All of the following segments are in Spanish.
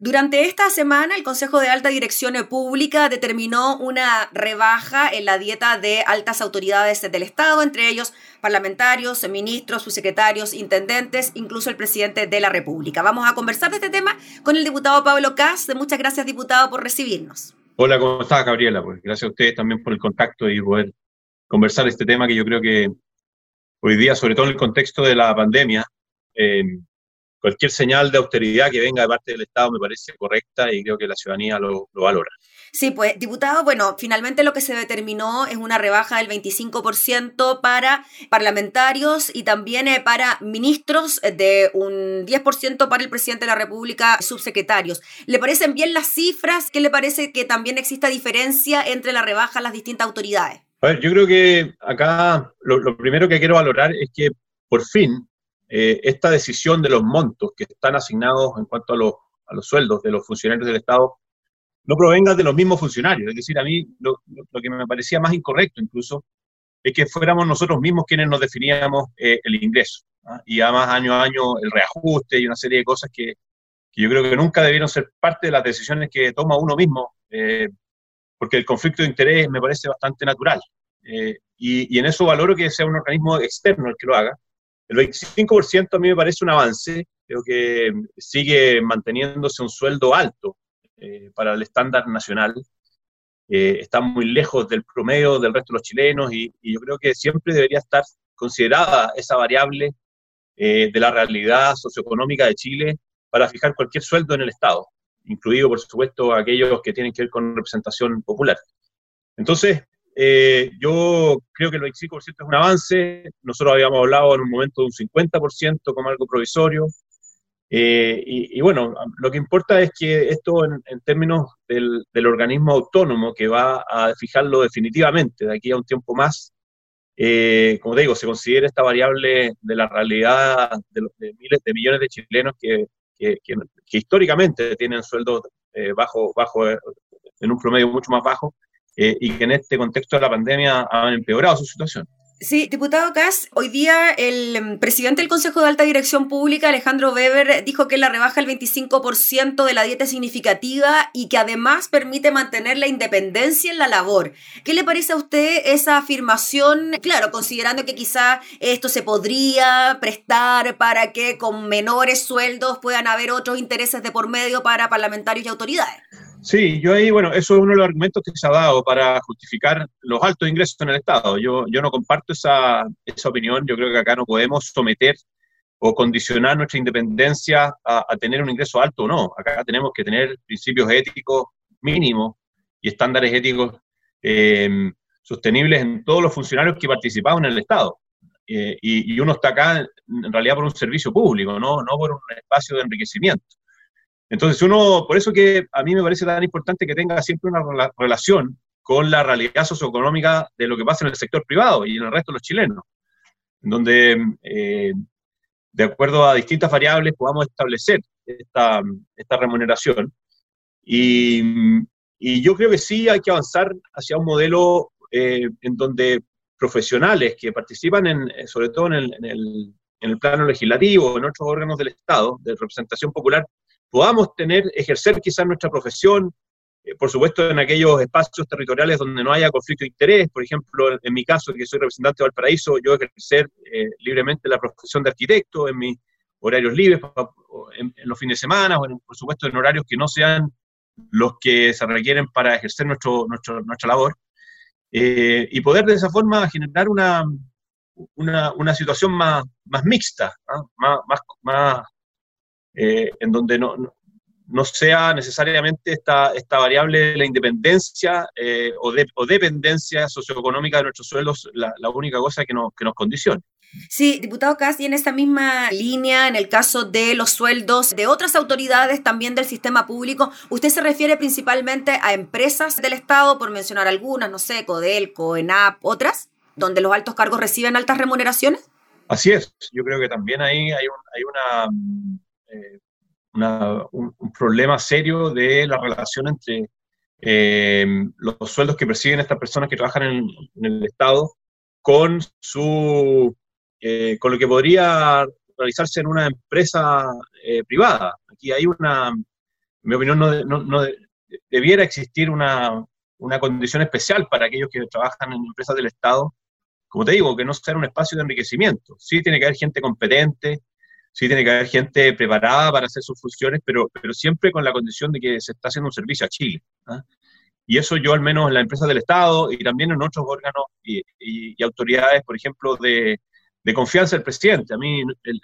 Durante esta semana, el Consejo de Alta Dirección Pública determinó una rebaja en la dieta de altas autoridades del Estado, entre ellos parlamentarios, ministros, subsecretarios, intendentes, incluso el presidente de la República. Vamos a conversar de este tema con el diputado Pablo Cas. Muchas gracias, diputado, por recibirnos. Hola, ¿cómo estás, Gabriela? Pues gracias a ustedes también por el contacto y poder conversar este tema que yo creo que hoy día, sobre todo en el contexto de la pandemia, eh, cualquier señal de austeridad que venga de parte del Estado me parece correcta y creo que la ciudadanía lo, valora. Sí, pues, diputado, bueno, finalmente lo que se determinó es una rebaja del 25% para parlamentarios y también eh, para ministros, eh, de un 10% para el presidente de la República, subsecretarios. ¿Le parecen bien las cifras? ¿Qué le parece que también exista diferencia entre la rebaja a las distintas autoridades? A ver, yo creo que acá lo primero que quiero valorar es que por fin eh, esta decisión de los montos que están asignados en cuanto a los, a los sueldos de los funcionarios del Estado no provenga de los mismos funcionarios. Es decir, a mí lo, que me parecía más incorrecto incluso es que fuéramos nosotros mismos quienes nos definíamos eh, el ingreso. ¿ah? Y además año a año el reajuste y una serie de cosas que, que, yo creo que nunca debieron ser parte de las decisiones que toma uno mismo, eh, porque el conflicto de interés me parece bastante natural. y, y en eso valoro que sea un organismo externo el que lo haga, el 25% a mí me parece un avance, creo que sigue manteniéndose un sueldo alto eh, para el estándar nacional. Eh, está muy lejos del promedio del resto de los chilenos y, yo creo que siempre debería estar considerada esa variable eh, de la realidad socioeconómica de Chile para fijar cualquier sueldo en el Estado, incluido, por supuesto, aquellos que tienen que ver con representación popular. Entonces, eh, yo creo que el 25% es un avance. Nosotros habíamos hablado en un momento de un 50% como algo provisorio. Eh, y, bueno, lo que importa es que esto en, términos del, del, organismo autónomo que va a fijarlo definitivamente de aquí a un tiempo más, eh, como digo, se considera esta variable de la realidad de, miles de millones de chilenos que, que, que históricamente tienen sueldos bajo, bajo, en un promedio mucho más bajo, eh, y que en este contexto de la pandemia han empeorado su situación. Sí, diputado Kass, hoy día el em, presidente del Consejo de Alta Dirección Pública, Alejandro Weber, dijo que la rebaja el 25% de la dieta significativa y que además permite mantener la independencia en la labor. ¿Qué le parece a usted esa afirmación? Claro, considerando que quizá esto se podría prestar para que con menores sueldos puedan haber otros intereses de por medio para parlamentarios y autoridades. Sí, yo ahí, bueno, eso es uno de los argumentos que se ha dado para justificar los altos ingresos en el Estado. Yo, yo no comparto esa, esa opinión. Yo creo que acá no podemos someter o condicionar nuestra independencia a, tener un ingreso alto o no. Acá tenemos que tener principios éticos mínimos y estándares éticos eh, sostenibles en todos los funcionarios que participaban en el Estado. Eh, y, y, uno está acá en realidad por un servicio público, no, no por un espacio de enriquecimiento. Entonces, uno, por eso que a mí me parece tan importante que tenga siempre una relación con la realidad socioeconómica de lo que pasa en el sector privado y en el resto de los chilenos, en donde, eh, de acuerdo a distintas variables, podamos establecer esta, esta remuneración. Y, y, yo creo que sí hay que avanzar hacia un modelo eh, en donde profesionales que participan, en, sobre todo en el, en, el, en el plano legislativo, en otros órganos del Estado, de representación popular, podamos tener, ejercer quizás nuestra profesión, eh, por supuesto en aquellos espacios territoriales donde no haya conflicto de interés, por ejemplo, en, mi caso, que soy representante de Valparaíso, yo ejercer eh, libremente la profesión de arquitecto en mis horarios libres, en, los fines de semana, o por supuesto en horarios que no sean los que se requieren para ejercer nuestro, nuestra labor, eh, y poder de esa forma generar una, una, una situación más, más mixta, ¿ah? más, más, más eh, en donde no, no, sea necesariamente esta, esta variable de la independencia eh, o, de, o, dependencia socioeconómica de nuestros sueldos la, la única cosa que nos, que nos condicione. Sí, diputado Casti, en esta misma línea, en el caso de los sueldos de otras autoridades también del sistema público, usted se refiere principalmente a empresas del Estado, por mencionar algunas, no sé, Codelco, ENAP, otras, donde los altos cargos reciben altas remuneraciones. Así es, yo creo que también ahí hay, un, hay una eh, un, problema serio de la relación entre eh, los sueldos que perciben estas personas que trabajan en, el Estado con, su, eh, con lo que podría realizarse en una empresa privada. Aquí hay una, mi opinión, no, no, debiera existir una, una, condición especial para aquellos que trabajan en empresas del Estado. Como te digo, que no sea un espacio de enriquecimiento. Sí tiene que haber gente competente, sí tiene que haber gente preparada para hacer sus funciones, pero, pero siempre con la condición de que se está haciendo un servicio a Chile. ¿ah? Y eso yo al menos en las empresas del Estado y también en otros órganos y, autoridades, por ejemplo, de, de, confianza del presidente. A mí el,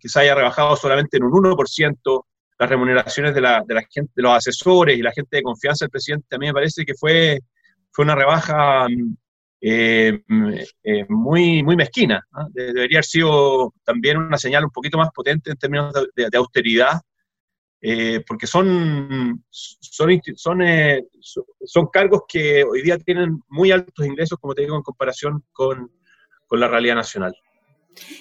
que se haya rebajado solamente en un 1% las remuneraciones de, la, de, la gente, de los asesores y la gente de confianza del presidente, a mí me parece que fue, fue una rebaja eh, eh, muy, muy mezquina. Debería haber sido también una señal un poquito más potente en términos de, austeridad eh, porque son, son, son, eh, son cargos que hoy día tienen muy altos ingresos, como te digo, en comparación con, con la realidad nacional.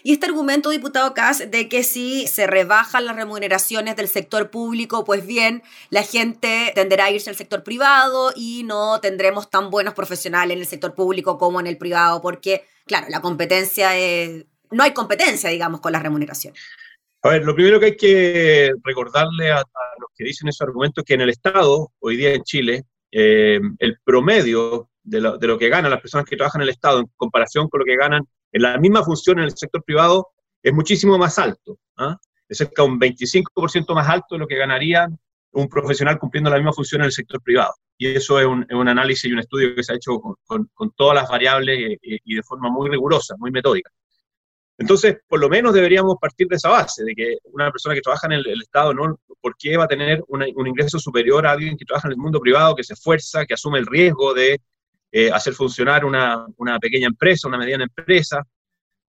Y este argumento, diputado Kass, de que si se rebajan las remuneraciones del sector público, pues bien, la gente tenderá a irse al sector privado y no tendremos tan buenos profesionales en el sector público como en el privado, porque, claro, la competencia es... No hay competencia, digamos, con las remuneraciones. A ver, lo primero que hay que recordarle a, los que dicen esos argumentos es que en el Estado, hoy día en Chile, eh, el promedio de lo, que ganan las personas que trabajan en el Estado en comparación con lo que ganan en la misma función en el sector privado es muchísimo más alto. ¿ah? Es cerca de un 25% más alto de lo que ganaría un profesional cumpliendo la misma función en el sector privado. Y eso es un, análisis y un estudio que se ha hecho con, todas las variables y, y de forma muy rigurosa, muy metódica. Entonces, por lo menos deberíamos partir de esa base, de que una persona que trabaja en el, Estado, ¿no? ¿por qué va a tener un ingreso superior a alguien que trabaja en el mundo privado, que se esfuerza, que asume el riesgo de eh, hacer funcionar una, pequeña empresa, una mediana empresa,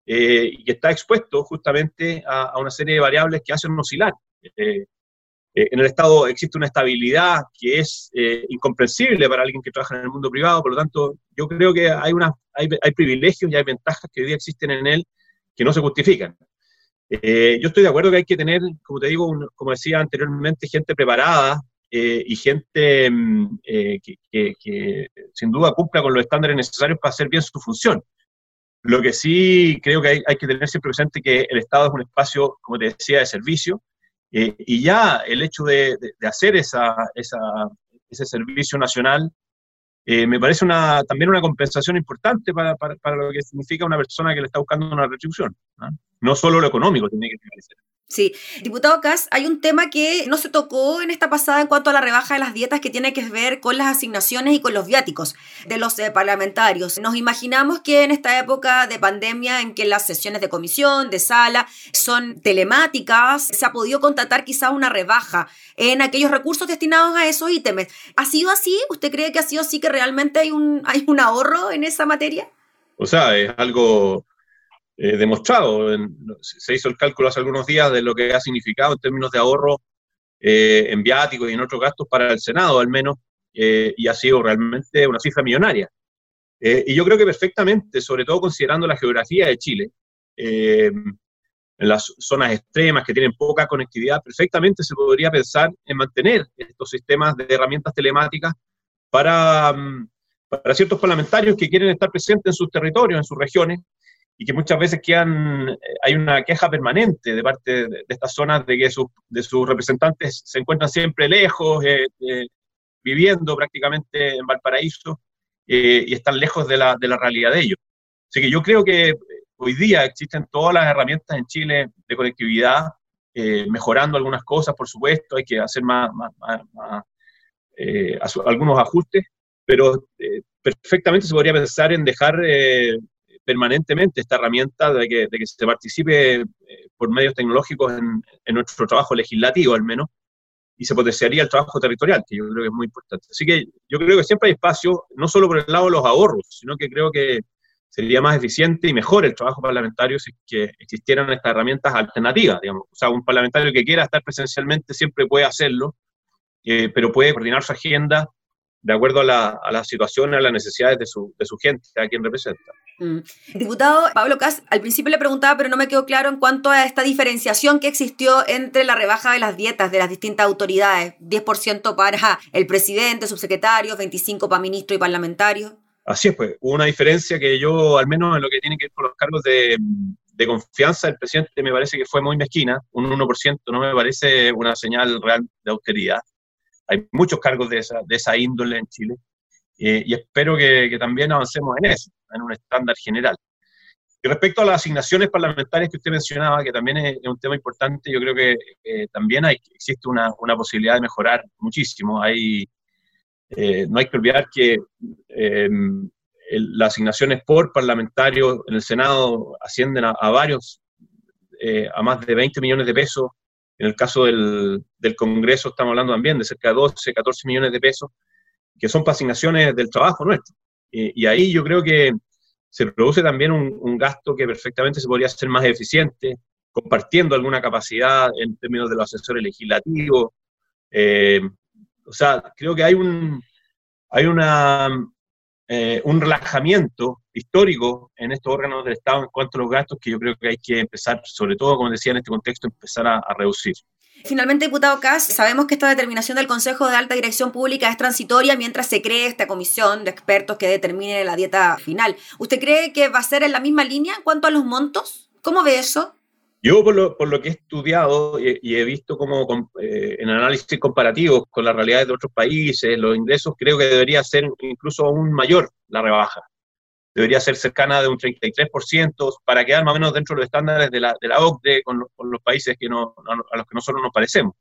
eh, y que está expuesto justamente a, una serie de variables que hacen oscilar? Eh, en el Estado existe una estabilidad que es incomprensible para alguien que trabaja en el mundo privado, por lo tanto, yo creo que hay, una, hay, hay privilegios y hay ventajas que hoy día existen en él que no se justifican. Yo estoy de acuerdo que hay que tener, como te digo, como decía anteriormente, gente preparada eh, y gente mm, eh, que, sin duda cumpla con los estándares necesarios para hacer bien su función. Lo que sí creo que hay, que tener siempre presente que el Estado es un espacio, como te decía, de servicio, y ya el hecho de, hacer esa, ese servicio nacional eh, me parece una, también una compensación importante para, para, para, lo que significa una persona que le está buscando una retribución. ¿no? no solo lo económico tiene que ser. Sí, diputado Kass, hay un tema que no se tocó en esta pasada en cuanto a la rebaja de las dietas que tiene que ver con las asignaciones y con los viáticos de los eh, parlamentarios. Nos imaginamos que en esta época de pandemia en que las sesiones de comisión, de sala, son telemáticas, se ha podido contratar quizá una rebaja en aquellos recursos destinados a esos ítems. ¿Ha sido así? ¿Usted cree que ha sido así que realmente hay un, hay un ahorro en esa materia? O sea, es algo eh, demostrado. se hizo el cálculo hace algunos días de lo que ha significado en términos de ahorro eh, en viáticos y en otros gastos para el Senado, al menos, eh, y ha sido realmente una cifra millonaria. y yo creo que perfectamente, sobre todo considerando la geografía de Chile, en las zonas extremas que tienen poca conectividad, perfectamente se podría pensar en mantener estos sistemas de herramientas telemáticas para, mm, para ciertos parlamentarios que quieren estar presentes en sus territorios, en sus regiones, y que muchas veces quedan, eh, hay una queja permanente de parte de, estas zonas de que sus, de sus representantes se encuentran siempre lejos, eh, eh, viviendo prácticamente en Valparaíso y están lejos de la, de la realidad de ellos. Así que yo creo que hoy día existen todas las herramientas en Chile de conectividad, mejorando algunas cosas, por supuesto, hay que hacer más, más, más, algunos ajustes, pero perfectamente se podría pensar en dejar permanentemente esta herramienta de que, de que se participe eh, por medios tecnológicos en, nuestro trabajo legislativo al menos, y se potenciaría el trabajo territorial, que yo creo que es muy importante. Así que yo creo que siempre hay espacio, no solo por el lado de los ahorros, sino que creo que sería más eficiente y mejor el trabajo parlamentario si existieran estas herramientas alternativas, digamos. O sea, un parlamentario que quiera estar presencialmente siempre puede hacerlo, eh, pero puede coordinar su agenda de acuerdo a la, a la situación, a las necesidades de su, de su gente, a quien representa. Mm. Diputado Pablo Cas, al principio le preguntaba, pero no me quedó claro en cuanto a esta diferenciación que existió entre la rebaja de las dietas de las distintas autoridades. 10% para el presidente, subsecretario, 25% para ministro y parlamentario. Así es, pues, una diferencia que yo, al menos en lo que tiene que ver con los cargos de, de confianza del presidente, me parece que fue muy mezquina, un 1% no me parece una señal real de austeridad. Hay muchos cargos de esa, de esa índole en Chile eh, y espero que, que, también avancemos en eso, en un estándar general. Y respecto a las asignaciones parlamentarias que usted mencionaba, que también es, un tema importante, yo creo que eh, también hay, existe una, una, posibilidad de mejorar muchísimo. Hay, eh, no hay que olvidar que las asignaciones por parlamentario en el Senado ascienden a, a varios, a más de 20 millones de pesos en el caso del, Congreso estamos hablando también de cerca de 12, 14 millones de pesos, que son para asignaciones del trabajo nuestro. y ahí yo creo que se produce también un, un, gasto que perfectamente se podría hacer más eficiente, compartiendo alguna capacidad en términos de los asesores legislativos. Eh, o sea, creo que hay un, hay una, eh, un relajamiento histórico en estos órganos del Estado en cuanto a los gastos que yo creo que hay que empezar, sobre todo, como decía en este contexto, empezar a, a reducir. Finalmente, diputado Kass, sabemos que esta determinación del Consejo de Alta Dirección Pública es transitoria mientras se cree esta comisión de expertos que determine la dieta final. ¿Usted cree que va a ser en la misma línea en cuanto a los montos? ¿Cómo ve eso? Yo, por lo, por lo que he estudiado y, he visto como eh, en análisis comparativos con las realidades de otros países, los ingresos, creo que debería ser incluso aún mayor la rebaja. Debería ser cercana de un 33% para quedar más o menos dentro de los estándares de la, de la OCDE con los, con los países que no, a los que nosotros nos parecemos.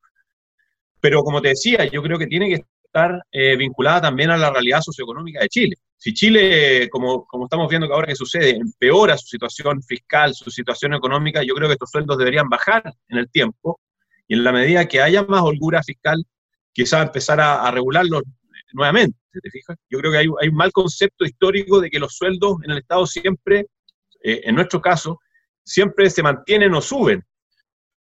Pero como te decía, yo creo que tiene que estar eh, vinculada también a la realidad socioeconómica de Chile. Si Chile, como, como estamos viendo que ahora que sucede, empeora su situación fiscal, su situación económica, yo creo que estos sueldos deberían bajar en el tiempo y en la medida que haya más holgura fiscal, quizá empezar a, a regularlos nuevamente, ¿te fijas? Yo creo que hay, un mal concepto histórico de que los sueldos en el Estado siempre, eh, en nuestro caso, siempre se mantienen o suben.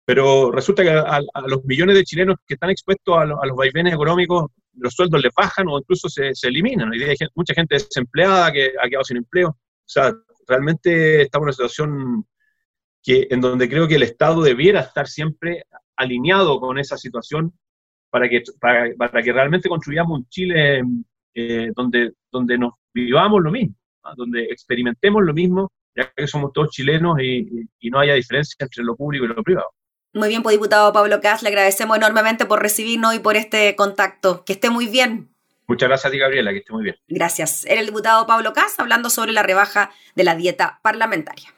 Pero resulta que a, los millones de chilenos que están expuestos a, lo, a los vaivenes económicos los sueldos les bajan o incluso se, se eliminan. Hay gente, mucha gente desempleada que ha quedado sin empleo. O sea, realmente estamos en una situación que, en donde creo que el Estado debiera estar siempre alineado con esa situación para que, para, para que realmente construyamos un Chile eh, donde, donde nos vivamos lo mismo, donde experimentemos lo mismo, ya que somos todos chilenos y no haya diferencia entre lo público y lo privado. Muy bien, pues diputado Pablo Cas, le agradecemos enormemente por recibirnos y por este contacto. Que esté muy bien. Muchas gracias a ti, Gabriela, que esté muy bien. Gracias. Era el diputado Pablo Cas hablando sobre la rebaja de la dieta parlamentaria.